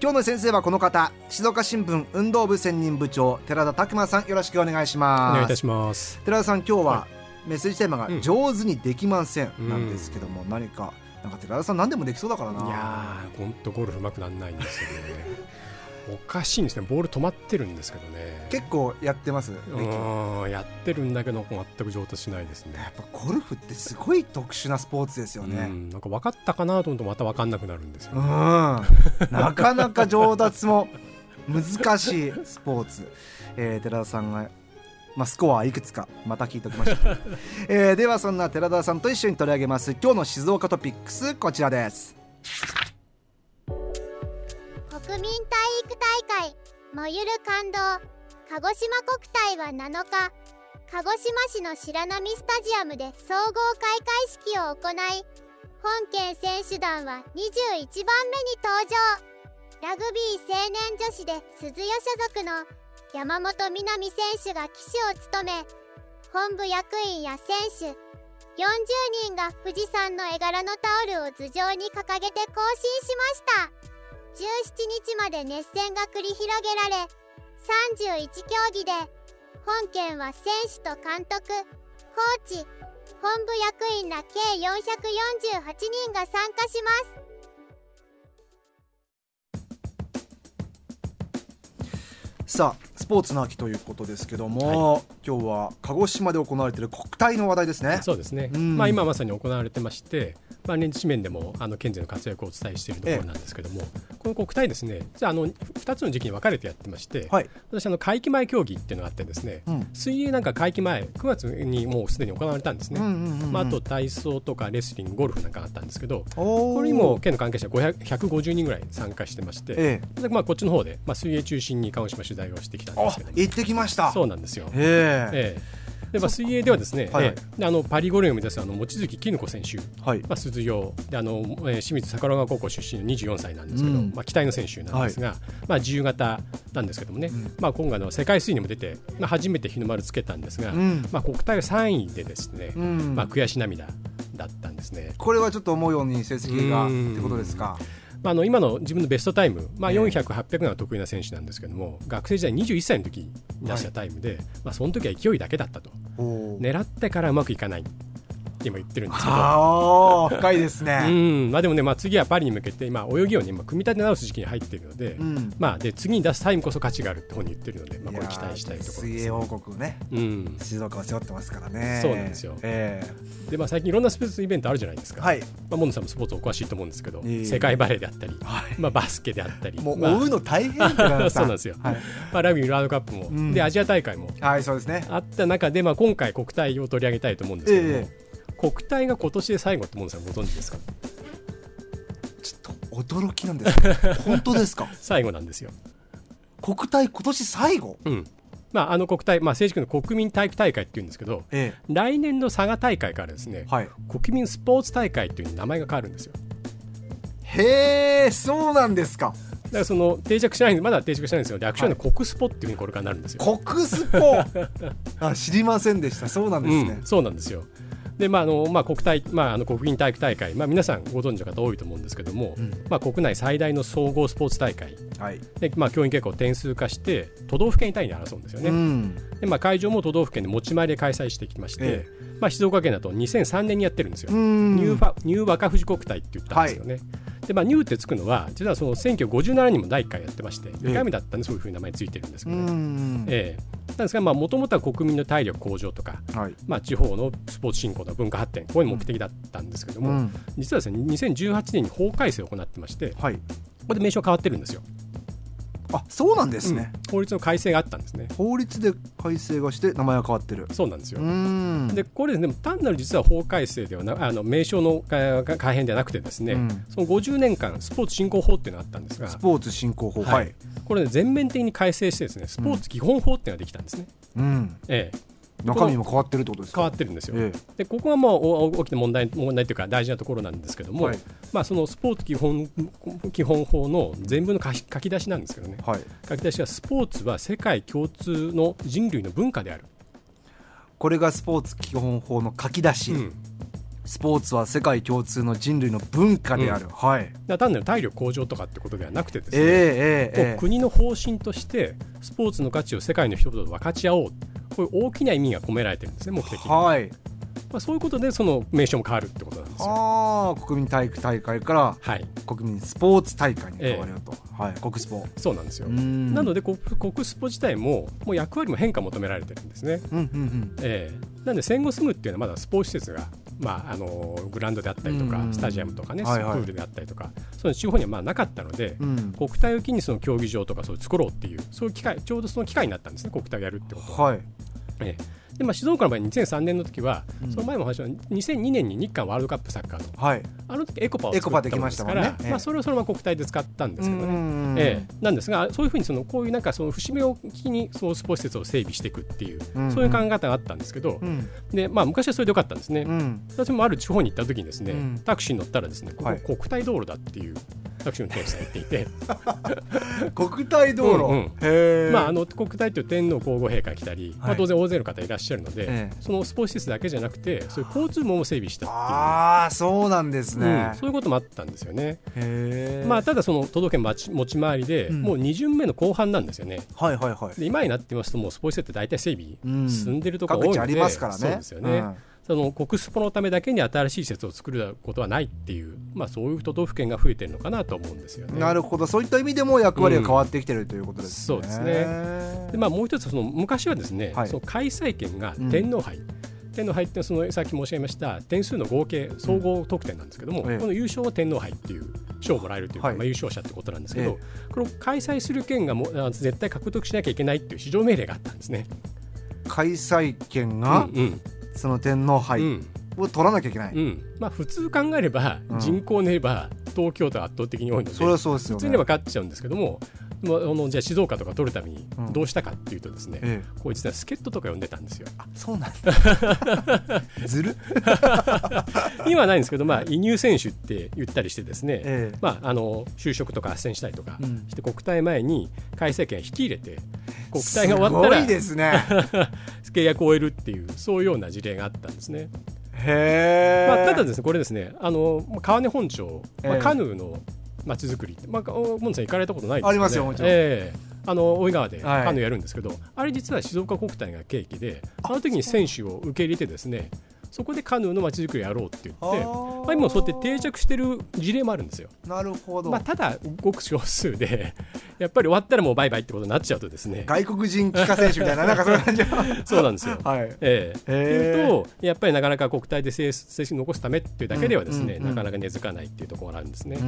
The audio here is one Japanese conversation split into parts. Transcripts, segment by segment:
今日の先生はこの方静岡新聞運動部専任部長寺田拓馬さんよろしくお願いします。お願いいたします。寺田さん今日はメッセージテーマが上手にできませんなんですけども、うん、何かなんか寺田さん何でもできそうだからな。いやー本当ゴルフうまくならないんですよね おかしいんですね。ボール止まってるんですけどね。結構やってます。うんやってるんだけど全く上達しないですね。やっぱゴルフってすごい特殊なスポーツですよね、ん、なんか分かったかなと思うとまた分かんなくなるんですよ、ね、なかなか上達も難しいスポーツ、えー、寺田さんがまあ、スコアいくつかまた聞いておきました、えー、ではそんな寺田さんと一緒に取り上げます。今日の静岡トピックスこちらです大会燃ゆる感動鹿児島国体は7日鹿児島市の白波スタジアムで総合開会式を行い本県選手団は21番目に登場。ラグビー青年女子で鈴代所属の山本みなみ選手が旗手を務め本部役員や選手40人が富士山の絵柄のタオルを頭上に掲げて行進しました。日まで熱戦が繰り広げられ31競技で本県は選手と監督コーチ本部役員ら計448人が参加します。さあスポーツの秋ということですけども、はい、今日は鹿児島で行われている国体の話題ですね。そうですね、うん、まあ今まさに行われてましてまあ、年次面でもあの県勢の活躍をお伝えしているところなんですけども、ええ、この国体ですねじゃあの2つの時期に分かれてやってまして、はい、私あの会期前競技っていうのがあってですね、うん、水泳なんか会期前9月にもうすでに行われたんですね、まあ、あと体操とかレスリングゴルフなんかあったんですけどこれにも県の関係者150人ぐらい参加してまして、ええ、まあ、こっちの方で、まあ、水泳中心に鹿児島取材をしてきたんですけど行ってきました。そうなんですよ。え。えでまあ、水泳ではですね、はい、えあのパリ五輪を目指すあの望月絹子選手、はい。まあ、鈴代。であの、えー、清水桜川高校出身の24歳なんですけど、うん、まあ、期待の選手なんですが、はい、まあ、自由形なんですけどもね、うん、まあ、今回の世界水泳にも出て、まあ、初めて日の丸つけたんですが、うん、まあ、国体は3位でですね、うん、まあ、悔し涙だったんですね。これはちょっと思うように成績がってことですか。まあ、あの今の自分のベストタイム、まあ、400、800が得意な選手なんですけども、学生時代21歳の時に出したタイムで、はい、まあ、その時は勢いだけだったと。狙ってからうまくいかない。って今言ってるんですけど。深いですね、うん。まあ、でもね、まあ、次はパリに向けて今泳ぎを、ね、組み立て直す時期に入っているので,、まあ、で次に出すタイムこそ価値があるって本に言ってるので、まあ、これ期待したいところです、ね、水泳王国ね、うん、静岡を背負ってますからね。そうなんですよ、えー、でまあ、最近いろんなスポーツイベントあるじゃないですか、はい。まあ、モンさんもスポーツお詳しいと思うんですけど、えー、世界バレーであったり、はい、まあ、バスケであったりもう追うの大変 そうなんですよ、はい。まあ、ラグビーワールドカップも、うん、でアジア大会も、はいそうですね、あった中で、まあ、今回国体を取り上げたいと思うんですけども、えー国体が今年で最後ってもんですご存知ですか？ちょっと驚きなんです 本当ですか？最後なんですよ。国体今年最後？うん。まあ、あの国体、まあ、正式の国民体育大会っていうんですけど、ええ、来年の佐賀大会からですね、はい、国民スポーツ大会という名前が変わるんですよ。へえ、そうなんですか。だからその定着しないまだ定着しないんですよ。略称で国スポっていうふうにこれからなるんですよ。国スポ。あ知りませんでした。そうなんですね、うん、そうなんですよでまああのまあ、国体、まあ、あの国民体育大会、まあ、皆さんご存知の方多いと思うんですけども、うん、まあ、国内最大の総合スポーツ大会、はい、でまあ、教員結果を点数化して都道府県単位で争うんですよね、うん、でまあ、会場も都道府県で持ち前で開催してきまして、ええ、まあ、静岡県だと2003年にやってるんですよ、ニューファニュー若富士国体って言ったんですよね。はい。でまあ、ニューってつくのは実はその1957年も第1回やってまして2回目だったんでそういうふうに名前ついてるんですけどね。ええなんですがもともとは国民の体力向上とか、はい、まあ、地方のスポーツ振興の文化発展こういう目的だったんですけども、うん、実はですね2018年に法改正を行ってまして、はい、ここで名称変わってるんですよ。あそうなんですね、うん、法律の改正があったんですね。法律で改正がして名前が変わってる。そうなんですよ。でこれでも単なる実は法改正ではなあの名称の改変ではなくてですね、うん、その50年間スポーツ振興法っていうのがあったんですがスポーツ振興法。はい。これ、ね、全面的に改正してですねスポーツ基本法っていうのができたんですね、うん、ええ中身も変わってるってことです変わってるんですよ、ええ、でここはもう大きな問題問題というか大事なところなんですけども、はい、まあ、そのスポーツ基本基本法の全部の書き出しなんですけどね、はい、書き出しはスポーツは世界共通の人類の文化である。これがスポーツ基本法の書き出し、うん、スポーツは世界共通の人類の文化である、うん、はい。単なる体力向上とかってことではなくてですね、えーえーえー、国の方針としてスポーツの価値を世界の人々と分かち合おうこういう大きな意味が込められてるんですね目的に、はい。まあ、そういうことでその名称も変わるってことなんですよ。ああ国民体育大会から、はい、国民スポーツ大会に変わるよと、えー、はい、国スポ。そうなんですよ。なので国スポ自体ももう役割も変化求められてるんですね、うんうんうん。えー、なんで戦後すぐっていうのはまだスポーツ施設がまあ、あのグラウンドであったりとか、スタジアムとかね、はいはい、プールであったりとかその地方にはまあなかったので、うん、国体を機にその競技場とかそう作ろうっていうそういう機会ちょうどその機会になったんですね国体をやるってことは。はいええ。でまあ、静岡の場合2003年の時は、うん、その前も話は2002年に日韓ワールドカップサッカーの、はい、あの時エコパを作ったものですから、ね。ええ、まあ、それをそのまま国体で使ったんですけどね、ええ、なんですがそういうふうにそのこういうなんかその節目を機にそのスポーツ施設を整備していくっていう、うんうん、そういう考え方があったんですけど、うん、でまあ、昔はそれでよかったんですね、うん、私もある地方に行った時にですね、タクシーに乗ったらですねここ国体道路だっていうタクシーの運転手さん言っていて。国体道路、うんうん、まあ、あの国体という天皇皇后陛下来たり、はい、まあ、当然大勢の方いらっしゃるので、ええ、そのスポーツ施設だけじゃなくてそういう交通網も整備したっていう。ああそうなんですね、うん、そういうこともあったんですよね。まあ、ただその都道府県持ち回りで、もう2巡目の後半なんですよね、はいはいはい。で今になってますともうスポーツ施設って大体整備進んでるところ多いので、ありますからね。そうですよね、その国スポのためだけに新しい施設を作ることはないっていう、まあ、そういう都道府県が増えてるのかなと思うんですよね。なるほど。そういった意味でも役割が変わってきてる、うん、ということですね。そうですね。で、まあ、もう一つその昔はですね、はい、その開催権が天皇杯、うん。天皇杯ってそのさっき申し上げました点数の合計総合得点なんですけども、うん、この優勝は天皇杯っていう賞をもらえるというか、はい、まあ、優勝者ってことなんですけど、ええ、これを開催する権がも絶対獲得しなきゃいけないっていう市場命令があったんですね。開催権が、うんうん、その天皇杯、うん。を取らなきゃいけない、うん、まあ、普通考えれば、人口で言えば東京都は圧倒的に多いのでそれそうですよ、ね、普通には勝っちゃうんですけどもまあ、あのじゃあ静岡とか取るためにどうしたかっていうとですね、うんええ、こう実は助っ人とか呼んでたんですよ。あそうなんだ。ずる？今はないんですけど、まあ、移入選手って言ったりしてですね、え、まあ、あの就職とか斡旋したりとかして、国体前に改正権引き入れて国体が終わったらですね 契約を終えるっていうそういうような事例があったんですね。へまあ、ただですねこれですねあの川根本町、まあ、カヌーのまちづくりまあ、モンさん行かれたことないですか、ね、ありますよもちろん、えー、あの大井川でカヌーやるんですけど、はい、あれ実は静岡国体が契機であの時に選手を受け入れてですねそこでカヌーのまちづくりやろうって言ってまあ、今そうやって定着してる事例もあるんですよ。なるほど、まあ、ただごく少数で やっぱり終わったらもうバイバイってことになっちゃうとですね。外国人帰化選手みたいななんかそういう感じ そうなんですよ。はい、えー、っていうとやっぱりなかなか国体で成績残すためっていうだけではですね、うんうんうん、なかなか根付かないっていうところがあるんですね。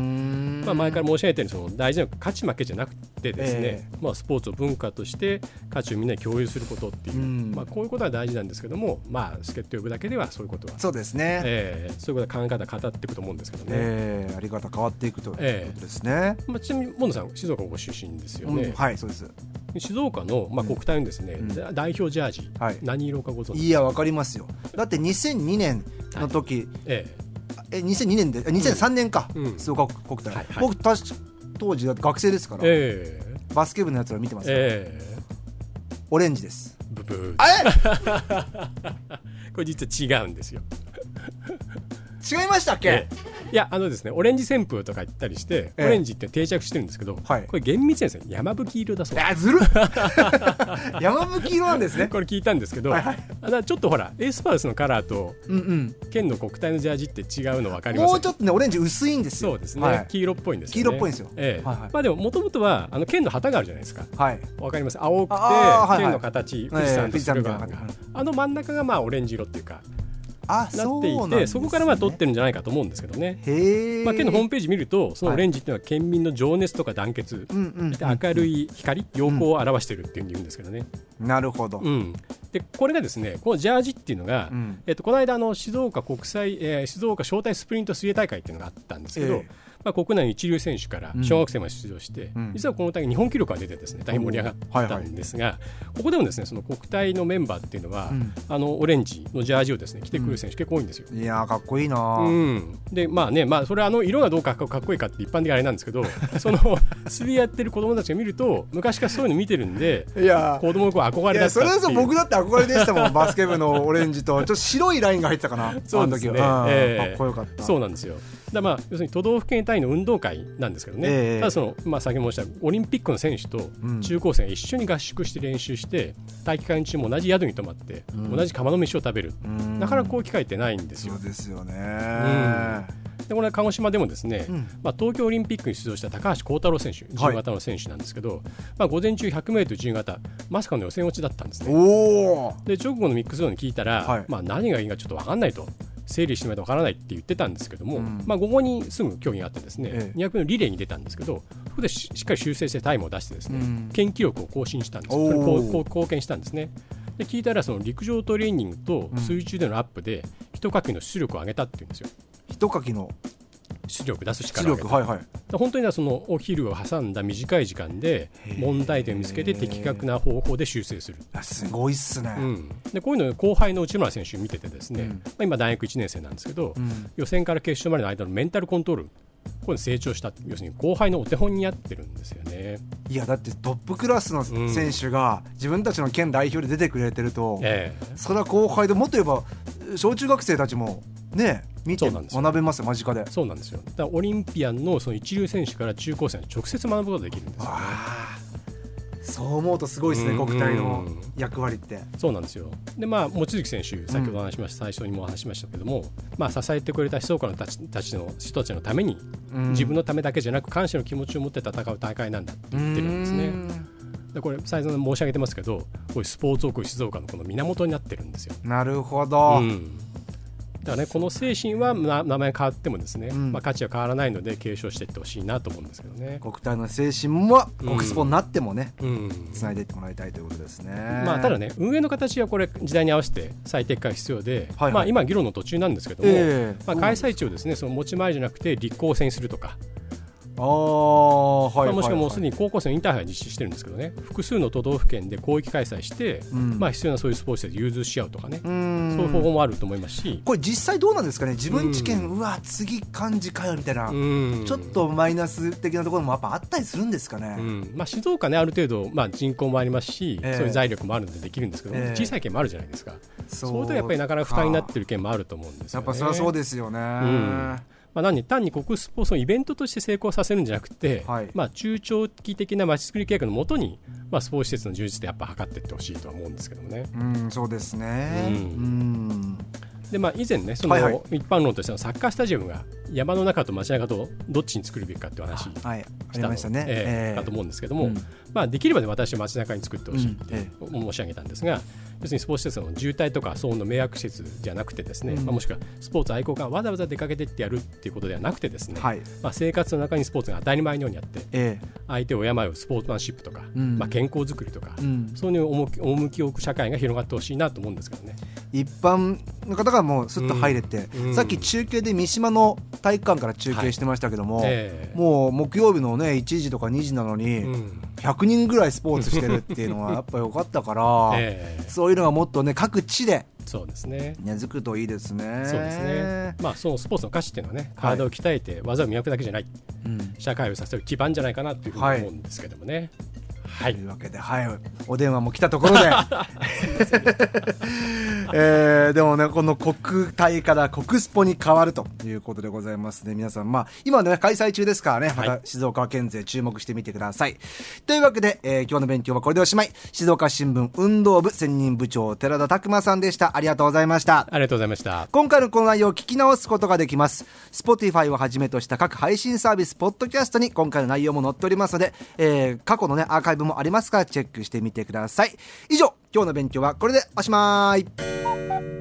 まあ、前から申し上げたようにその大事な勝ち負けじゃなくてですね、えー、まあ、スポーツを文化として価値をみんなに共有することっていう、まあ、こういうことは大事なんですけども、まあ、助っ人呼ぶだけではそういうことは。そうですね、えー、そういうことは考え方語っていくと思うんですけどね、えー、あり方変わっていくということですね、まあ、ちなみにモンさん静岡ご出身ですよね、うん、はいそうです。静岡の、まあ、国体のですね、うん、代表ジャージ、はい、何色かご存知？いやわかりますよ。だって2002年の時、はい、ええ。え2002年で2003年か、うん、静岡国体、はいはい、僕確当時学生ですから、えー、バスケ部のやつら見てますから、えー、オレンジです。ブブー。あれ？これ実は違うんですよ。違いましたっけ、いやあのですねオレンジ旋風とか言ったりして、オレンジって定着してるんですけど、はい、これ厳密にですね山吹色だそう。あずる 山吹色なんですね。これ聞いたんですけど、はいはい、ちょっとほらエースパウスのカラーと、うんうん、県の国体のジャージって違うの分かります？もうちょっとねオレンジ薄いんですよ。そうですね、はい、黄色っぽいんですよ、ね、黄色っぽいんですよ、ええ。はいはい、まあでももともとはあの県の旗があるじゃないですか。はい。わかります？青くて、県の形富士山と駿河湾が。あの真ん中がまあオレンジ色っていうかなっていてそ、ね,、こからまあ取ってるんじゃないかと思うんですけどね。まあ、県のホームページ見るとそのオレンジっていうのは県民の情熱とか団結、はい、明るい光陽光を表してるっていうふうに言うんですけどね。なるほど、うん、でこれがですねこのジャージっていうのが、うん、えっと、この間あの静岡国際、えー、静岡招待スプリント水泳大会っていうのがあったんですけど、えーまあ、国内の一流選手から小学生まで出場して、うん、実はこの大会日本記録が出てですね大変盛り上がったんですが、はいはい、ここでもですねその国体のメンバーっていうのは、うん、あのオレンジのジャージをですね着てくる選手結構多いんですよ。いやかっこいいな、うん、でまあねまあそれはあの色がどうかかっこいいかって一般的にあれなんですけどその釣りやってる子供たちが見ると昔からそういうの見てるんでいや子供の子憧れだったそれこそ僕だって憧れでしたもん バスケ部のオレンジと。ちょっと白いラインが入ってたかなそうですね、えー、かっこよかった。そうなんですよだまあ要するに都道府県単位の運動会なんですけどね、えー、ただその、まあ、先ほど申したオリンピックの選手と中高生が一緒に合宿して練習して、大会期間中も同じ宿に泊まって、うん、同じ釜の飯を食べる、なかなかこういう機会ってないんですよ。そうですよね、でこれ鹿児島でもですね、うん、まあ、東京オリンピックに出場した高橋幸太郎選手、自由形の選手なんですけど、はい、まあ、午前中 100m 自由形、まさかの予選落ちだったんですね。で直後のミックスゾーンに聞いたら、はい、まあ、何がいいかちょっと分かんないと。整理してみないとわからないって言ってたんですけども、うん、まあ、午後にすぐ競技があってですね、ええ、200のリレーに出たんですけどそこでしっかり修正してタイムを出してですね、うん、県記録を更新したんですそれ貢献したんですね。で聞いたらその陸上トレーニングと水中でのアップで一かきの出力を上げたっていうんですよ。一かきの出力出す力を上げはいはい、本当にそのお昼を挟んだ短い時間で問題点を見つけて的確な方法で修正する。すごいっすね、うん、でこういうの後輩の内村選手見ててですね、うん、まあ、今大学1年生なんですけど、うん、予選から決勝までの間のメンタルコントロールこれ成長した要するに後輩のお手本になってるんですよね。いやだってトップクラスの選手が自分たちの県代表で出てくれてると、えー、それは後輩でもっと言えば小中学生たちもね見て学べます間近で。そうなんですよ。だオリンピアンのその一流選手から中高生に直接学ぶことができるんですよ。ねそう思うとすごいですね、国体の役割って。そうなんですよ。で、まあ、望月選手、先ほど話しました、うん、最初にも話しましたけども、まあ、支えてくれた静岡のたちたちの人たちのために、うん、自分のためだけじゃなく、感謝の気持ちを持って戦う大会なんだって言ってるんですね。でこれ、再三申し上げてますけど、こういうスポーツ王国静岡のこの源になってるんですよ。なるほど。うんだからねこの精神は名前変わってもですね、うん、まあ価値は変わらないので継承していってほしいなと思うんですけどね。国体の精神も国スポになってもね、うん、つないでいってもらいたいということですね、まあ、ただね運営の形はこれ時代に合わせて最適化が必要で、はいはい、まあ、今議論の途中なんですけども、えー、まあ、開催地をですねその持ち前じゃなくて立候補制にするとかあはい、もしくはもうすでに高校生のインターハイ実施してるんですけどね。複数の都道府県で広域開催して、うん、まあ、必要なそういうスポーツで融通し合うとかね。そういう方法もあると思いますし。これ実際どうなんですかね？自分知見、うわ次漢字かよみたいなちょっとマイナス的なところもやっぱあったりするんですかね、まあ、静岡ねある程度、まあ、人口もありますし、えー、そういう財力もあるんでできるんですけど、えー、小さい県もあるじゃないですか。そういうとやっぱりなかなか負担になってる県もあると思うんですよ、ね、やっぱそれはそうですよね、うんまあ、何単に国スポーツのイベントとして成功させるんじゃなくて、はい、まあ、中長期的なまちづくり計画のもとに、まあ、スポーツ施設の充実でやっぱ図っていってほしいとは思うんですけどもね。うんそうですね、うん、うん。でまあ、以前ねその一般論としてのサッカースタジアムが山の中と街中とどっちに作るべきかっていう話したの、ねえ。ー、かと思うんですけども、うん、まあ、できれば、ね、私は街中に作ってほしい。って申し上げたんですが、要するにスポーツ施設の渋滞とか騒音の迷惑施設じゃなくてですね、うん、まあ、もしくはスポーツ愛好家がわざわざ出かけてってやるっていうことではなくてですね、はい、まあ、生活の中にスポーツが当たり前のようにあって、ええ、相手を敬うスポーツマンシップとか、うん、まあ、健康づくりとか、うん、そういう趣きを置く社会が広がってほしいなと思うんですけどね。一般の方がもうすっと入れて、さっき中継で三島の体育館から中継してましたけども、もう木曜日のね1時とか2時なのに、100人ぐらいスポーツしてるっていうのはやっぱりよかったから、えー、そういうのがもっとね各地でそうですね。根付くといいですね。そうですね。まあそのスポーツの価値っていうのはね体を鍛えて技を磨くだけじゃない、うん、社会をさせる基盤じゃないかなというふうに思うんですけどもね、はい、というわけで、はい、お電話も来たところで、えー、でもね、この国体から国スポに変わるということでございますね。皆さん、まあ、今ね、開催中ですからね、また静岡県勢注目してみてください。はい、というわけで、えー、今日の勉強はこれでおしまい。静岡新聞運動部専任部長、寺田拓馬さんでした。ありがとうございました。ありがとうございました。今回のこの内容を聞き直すことができます。Spotify をはじめとした各配信サービス、ポッドキャストに今回の内容も載っておりますので、えー、過去のね、アーカイブもありますからチェックしてみてください。以上今日の勉強はこれでおしまい。